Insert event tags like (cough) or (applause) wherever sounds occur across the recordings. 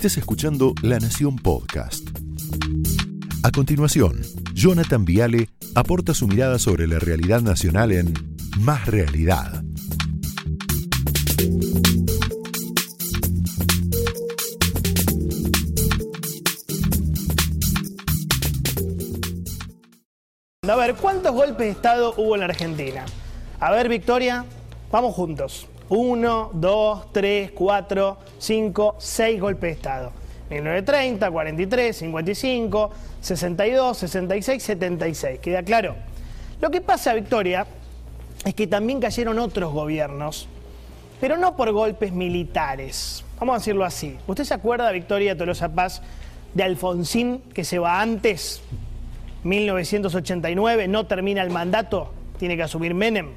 estés escuchando La Nación Podcast. A continuación, Jonathan Viale aporta su mirada sobre la realidad nacional en Más Realidad. A ver, ¿cuántos golpes de Estado hubo en Argentina? A ver, Victoria, vamos juntos. Uno, dos, tres, cuatro, cinco, seis golpes de Estado. 1930, 43, 55, 62, 66, 76. ¿Queda claro? Lo que pasa, Victoria, es que también cayeron otros gobiernos, pero no por golpes militares. Vamos a decirlo así. ¿Usted se acuerda, Victoria Tolosa Paz, de Alfonsín, que se va antes? 1989, no termina el mandato, tiene que asumir Menem.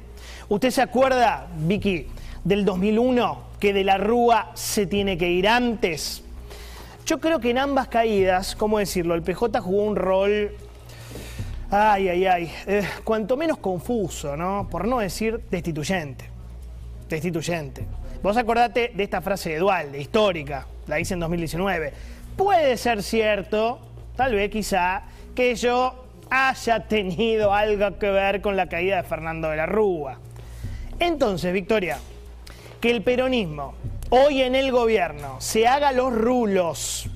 ¿Usted se acuerda, Vicky, del 2001, que de la Rúa se tiene que ir antes? Yo creo que en ambas caídas, ¿cómo decirlo? El PJ jugó un rol, ay, ay, ay, eh, cuanto menos confuso, ¿no? Por no decir destituyente. Destituyente. Vos acordate de esta frase de Dual, histórica, la hice en 2019. Puede ser cierto, tal vez quizá, que yo haya tenido algo que ver con la caída de Fernando de la Rúa. Entonces, Victoria, que el peronismo hoy en el gobierno se haga los rulos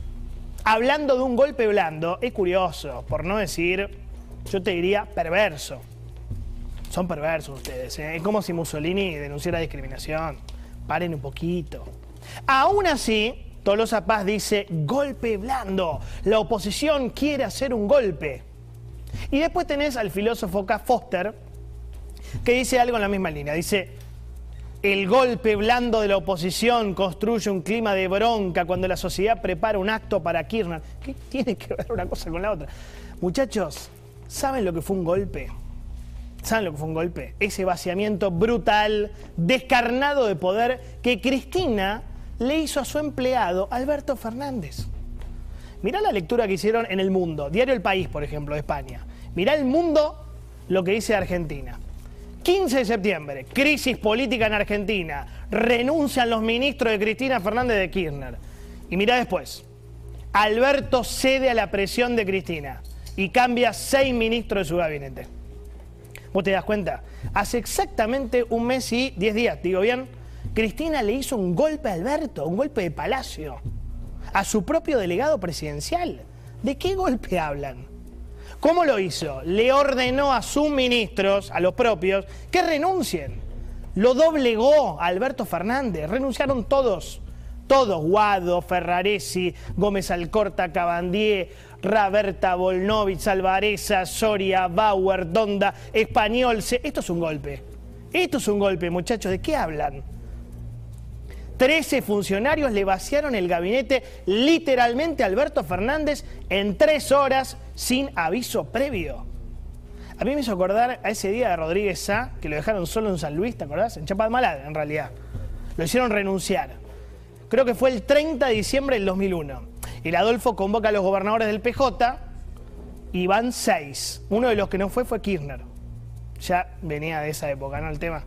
hablando de un golpe blando es curioso, por no decir, yo te diría, perverso. Son perversos ustedes. ¿eh? Es como si Mussolini denunciara discriminación. Paren un poquito. Aún así, Tolosa Paz dice, golpe blando. La oposición quiere hacer un golpe. Y después tenés al filósofo K. Foster, que dice algo en la misma línea. Dice, el golpe blando de la oposición construye un clima de bronca cuando la sociedad prepara un acto para Kirchner. ¿Qué tiene que ver una cosa con la otra? Muchachos, ¿saben lo que fue un golpe? ¿Saben lo que fue un golpe? Ese vaciamiento brutal, descarnado de poder que Cristina le hizo a su empleado Alberto Fernández. Mirá la lectura que hicieron en El Mundo, Diario El País, por ejemplo, de España. Mirá El Mundo lo que dice Argentina. 15 de septiembre, crisis política en Argentina. Renuncian los ministros de Cristina Fernández de Kirchner. Y mirá después. Alberto cede a la presión de Cristina y cambia seis ministros de su gabinete. ¿Vos te das cuenta? Hace exactamente un mes y diez días, digo bien, Cristina le hizo un golpe a Alberto, un golpe de palacio, a su propio delegado presidencial. ¿De qué golpe hablan? ¿Cómo lo hizo? Le ordenó a sus ministros, a los propios, que renuncien. Lo doblegó a Alberto Fernández. Renunciaron todos. Todos. Guado, Ferraresi, Gómez Alcorta, Cabandier, Raberta, Volnovich, Alvareza, Soria, Bauer, Donda, Español. Esto es un golpe. Esto es un golpe, muchachos. ¿De qué hablan? Trece funcionarios le vaciaron el gabinete literalmente a Alberto Fernández en tres horas sin aviso previo. A mí me hizo acordar a ese día de Rodríguez Sá, que lo dejaron solo en San Luis, ¿te acordás? En Chapadmalal, en realidad. Lo hicieron renunciar. Creo que fue el 30 de diciembre del 2001. El Adolfo convoca a los gobernadores del PJ y van seis. Uno de los que no fue fue Kirchner. Ya venía de esa época, ¿no? El tema.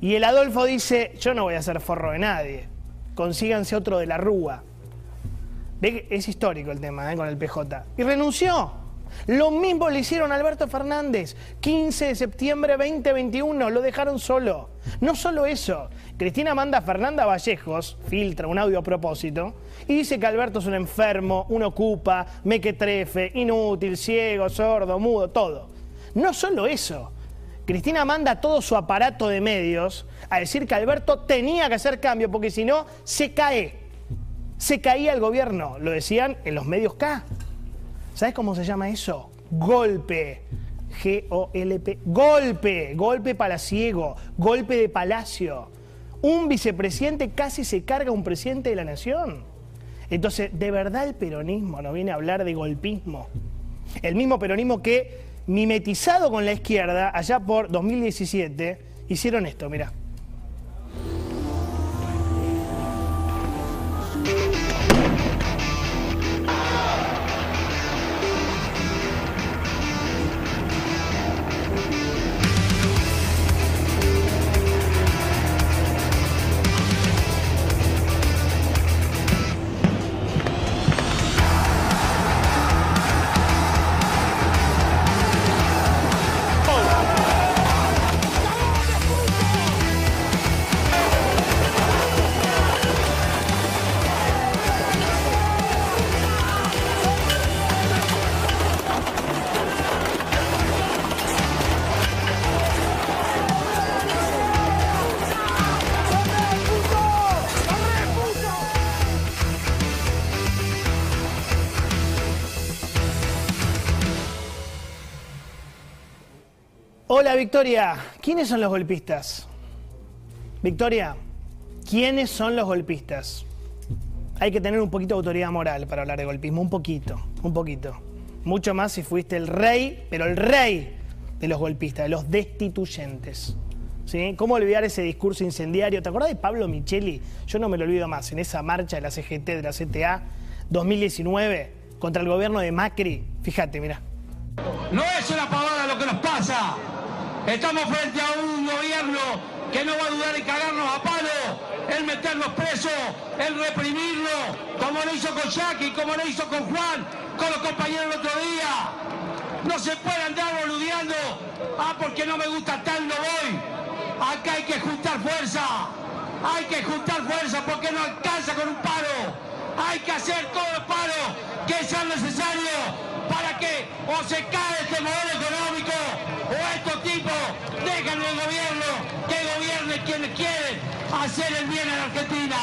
Y el Adolfo dice, yo no voy a ser forro de nadie, consíganse otro de la Rúa. Es histórico el tema ¿eh? con el PJ. Y renunció. Lo mismo le hicieron a Alberto Fernández. 15 de septiembre 2021, lo dejaron solo. No solo eso, Cristina manda a Fernanda Vallejos, filtra un audio a propósito, y dice que Alberto es un enfermo, un ocupa, mequetrefe, inútil, ciego, sordo, mudo, todo. No solo eso, Cristina manda todo su aparato de medios a decir que Alberto tenía que hacer cambio porque si no, se cae. Se caía el gobierno. Lo decían en los medios K. ¿Sabes cómo se llama eso? Golpe. G-O-L-P. Golpe. Golpe palaciego. Golpe de palacio. Un vicepresidente casi se carga a un presidente de la nación. Entonces, de verdad el peronismo no viene a hablar de golpismo. El mismo peronismo que mimetizado con la izquierda, allá por 2017, hicieron esto, mira. Victoria, ¿quiénes son los golpistas? Victoria, ¿quiénes son los golpistas? Hay que tener un poquito de autoridad moral para hablar de golpismo, un poquito, un poquito. Mucho más si fuiste el rey, pero el rey de los golpistas, de los destituyentes. ¿Sí? ¿Cómo olvidar ese discurso incendiario? ¿Te acuerdas de Pablo Micheli? Yo no me lo olvido más, en esa marcha de la CGT, de la CTA, 2019, contra el gobierno de Macri. Fíjate, mira. No es una pavada lo que nos pasa. Estamos frente a un gobierno que no va a dudar en cagarnos a palo, en meternos presos, en reprimirlo, como lo hizo con Jackie, como lo hizo con Juan, con los compañeros el otro día. No se puede andar boludeando. Ah, porque no me gusta tal, no voy. Acá hay que juntar fuerza. Hay que juntar fuerza porque no alcanza con un paro. Hay que hacer todos los paros que sean necesarios para que o se cae este modelo económico o estos tipos dejan el gobierno que gobierne quienes quieren hacer el bien en Argentina.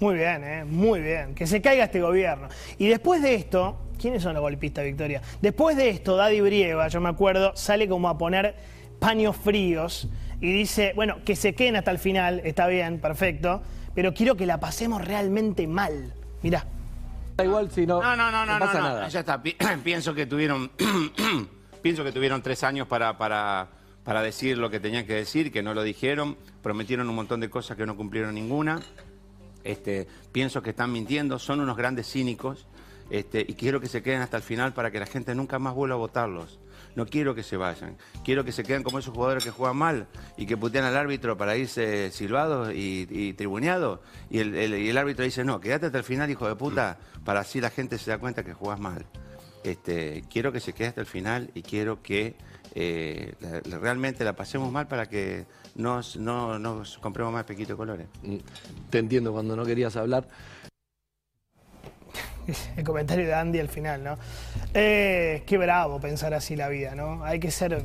Muy bien, ¿eh? muy bien. Que se caiga este gobierno. Y después de esto, ¿quiénes son los golpistas, Victoria? Después de esto, Daddy Brieva, yo me acuerdo, sale como a poner paños fríos y dice, bueno, que se queden hasta el final, está bien, perfecto, pero quiero que la pasemos realmente mal. Mirá. Da igual si no, No, no, no, no, pasa no, no, nada. ya está. Pi- (clears throat) pienso que tuvieron, (clears throat) pienso que tuvieron tres años para, para, para decir lo que tenían que decir, que no lo dijeron, prometieron un montón de cosas que no cumplieron ninguna. Este, pienso que están mintiendo, son unos grandes cínicos, este, y quiero que se queden hasta el final para que la gente nunca más vuelva a votarlos. No quiero que se vayan, quiero que se queden como esos jugadores que juegan mal y que putean al árbitro para irse silbados y, tribuneados. Y el, el árbitro dice, no, quédate hasta el final, hijo de puta, para así la gente se da cuenta que jugás mal. Este, quiero que se quede hasta el final y quiero que eh, la- la- realmente la pasemos mal para que nos, no nos compremos más pequito de colores. Mm, Te entiendo cuando no querías hablar. (laughs) El comentario de Andy al final, ¿no? Eh, qué bravo pensar así la vida, ¿no? Hay que ser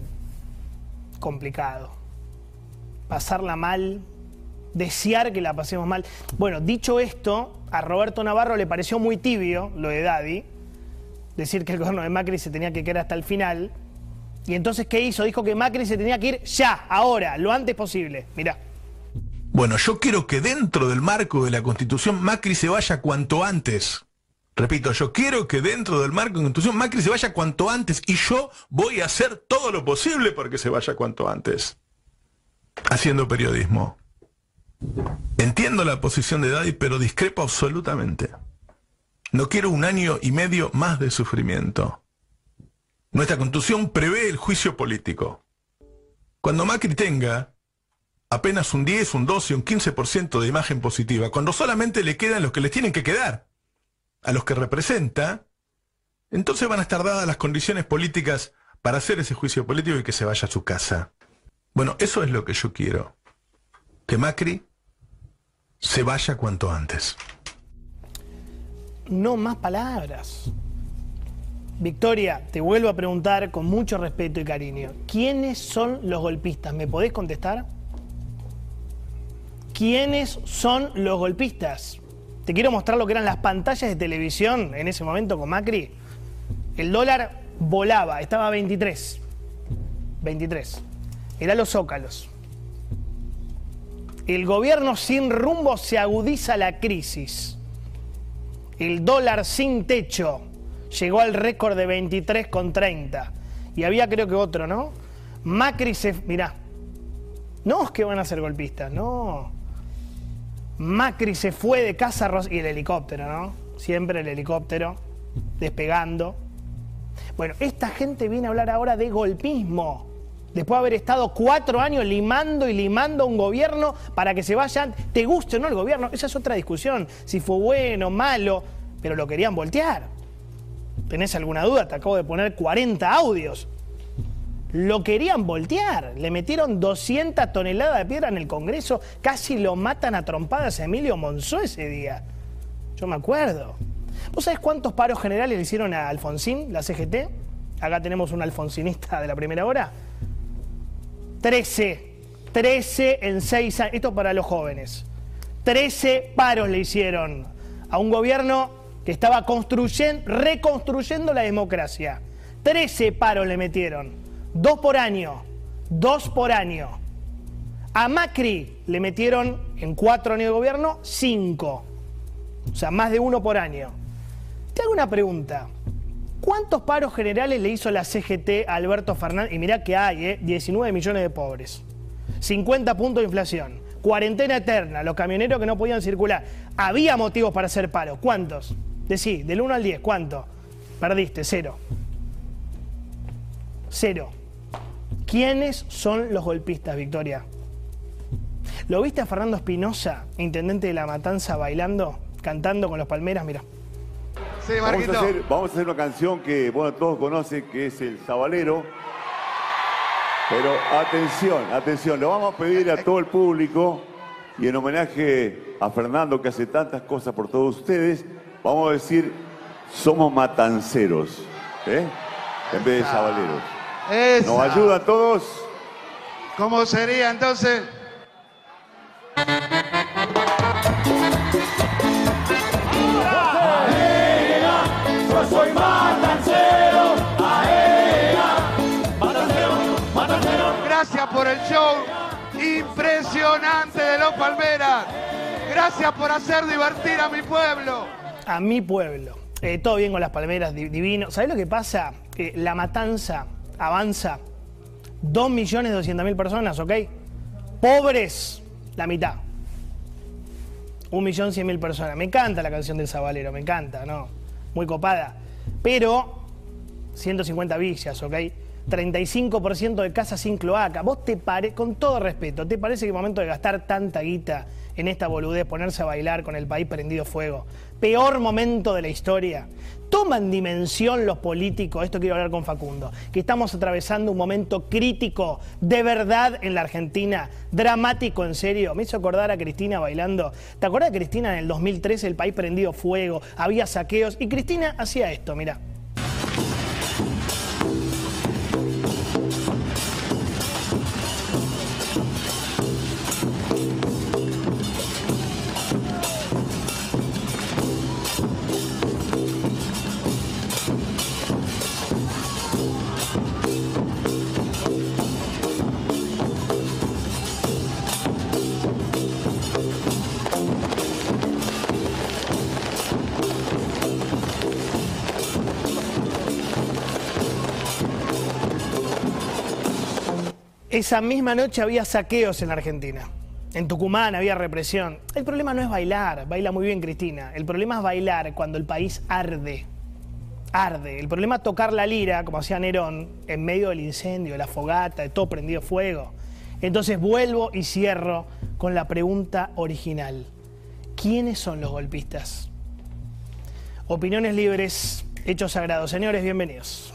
complicado. Pasarla mal, desear que la pasemos mal. Bueno, dicho esto, a Roberto Navarro le pareció muy tibio lo de Daddy, decir que el gobierno de Macri se tenía que quedar hasta el final. Y entonces, ¿qué hizo? Dijo que Macri se tenía que ir ya, ahora, lo antes posible. Mirá. Bueno, yo quiero que dentro del marco de la Constitución Macri se vaya cuanto antes. Repito, yo quiero que dentro del marco de la Constitución Macri se vaya cuanto antes y yo voy a hacer todo lo posible porque se vaya cuanto antes. Haciendo periodismo. Entiendo la posición de Daddy, pero discrepo absolutamente. No quiero un año y medio más de sufrimiento. Nuestra constitución prevé el juicio político. Cuando Macri tenga apenas un 10, un 12, un 15% de imagen positiva, cuando solamente le quedan los que les tienen que quedar, a los que representa, entonces van a estar dadas las condiciones políticas para hacer ese juicio político y que se vaya a su casa. Bueno, eso es lo que yo quiero. Que Macri se vaya cuanto antes. No más palabras. Victoria, te vuelvo a preguntar con mucho respeto y cariño. ¿Quiénes son los golpistas? ¿Me podés contestar? ¿Quiénes son los golpistas? Te quiero mostrar lo que eran las pantallas de televisión en ese momento con Macri. El dólar volaba, estaba a 23. 23. Eran los zócalos. El gobierno sin rumbo se agudiza la crisis. El dólar sin techo llegó al récord de 23,30. Y había creo que otro, ¿no? Macri se... Mirá. No es que van a ser golpistas, no. Macri se fue de casa y el helicóptero, ¿no? Siempre el helicóptero despegando. Bueno, esta gente viene a hablar ahora de golpismo. Después de haber estado cuatro años limando y limando a un gobierno para que se vayan, te guste o no el gobierno, esa es otra discusión. Si fue bueno, malo, pero lo querían voltear. ¿Tenés alguna duda? Te acabo de poner 40 audios. Lo querían voltear. Le metieron 200 toneladas de piedra en el Congreso. Casi lo matan a trompadas a Emilio Monzó ese día. Yo me acuerdo. ¿Vos sabés cuántos paros generales le hicieron a Alfonsín, la CGT? Acá tenemos un alfonsinista de la primera hora. 13. 13 en 6 años. Esto para los jóvenes. 13 paros le hicieron a un gobierno que estaba construyendo, reconstruyendo la democracia. 13 paros le metieron. Dos por año. Dos por año. A Macri le metieron en cuatro años de gobierno cinco. O sea, más de uno por año. Te hago una pregunta. ¿Cuántos paros generales le hizo la CGT a Alberto Fernández? Y mirá que hay, ¿eh? 19 millones de pobres. 50 puntos de inflación. Cuarentena eterna. Los camioneros que no podían circular. Había motivos para hacer paro. ¿Cuántos? Decí, del 1 al 10, ¿cuánto? Perdiste, cero. Cero. ¿Quiénes son los golpistas, Victoria? ¿Lo viste a Fernando Espinosa, intendente de La Matanza, bailando, cantando con los palmeras? Mira. Sí, Vamos a, hacer, vamos a hacer una canción que, bueno, todos conocen, que es el Sabalero. Pero atención, atención, lo vamos a pedir a todo el público y en homenaje a Fernando que hace tantas cosas por todos ustedes, vamos a decir, somos matanceros, ¿eh? En vez de sabaleros. Esa. ¿Nos ayudan todos? ¿Cómo sería entonces? De los Palmeras. Gracias por hacer divertir a mi pueblo. A mi pueblo. Eh, todo bien con las palmeras, di- divino. ¿Sabés lo que pasa? Que la matanza avanza 2.200.000 personas, ¿ok? Pobres, la mitad. 1.100.000 personas. Me encanta la canción del Zabalero, me encanta, ¿no? Muy copada. Pero 150 villas, ¿ok? 35% de casas sin cloaca. ¿Vos te parece, con todo respeto, te parece que es momento de gastar tanta guita en esta boludez, ponerse a bailar con el país prendido fuego? Peor momento de la historia. Toman dimensión los políticos, esto quiero hablar con Facundo, que estamos atravesando un momento crítico, de verdad, en la Argentina, dramático, en serio. Me hizo acordar a Cristina bailando. ¿Te acordás de Cristina en el 2013, el país prendido fuego, había saqueos? Y Cristina hacía esto, mira. Esa misma noche había saqueos en la Argentina. En Tucumán había represión. El problema no es bailar, baila muy bien Cristina. El problema es bailar cuando el país arde. Arde. El problema es tocar la lira, como hacía Nerón, en medio del incendio, de la fogata, de todo prendido fuego. Entonces vuelvo y cierro con la pregunta original. ¿Quiénes son los golpistas? Opiniones libres, hechos sagrados. Señores, bienvenidos.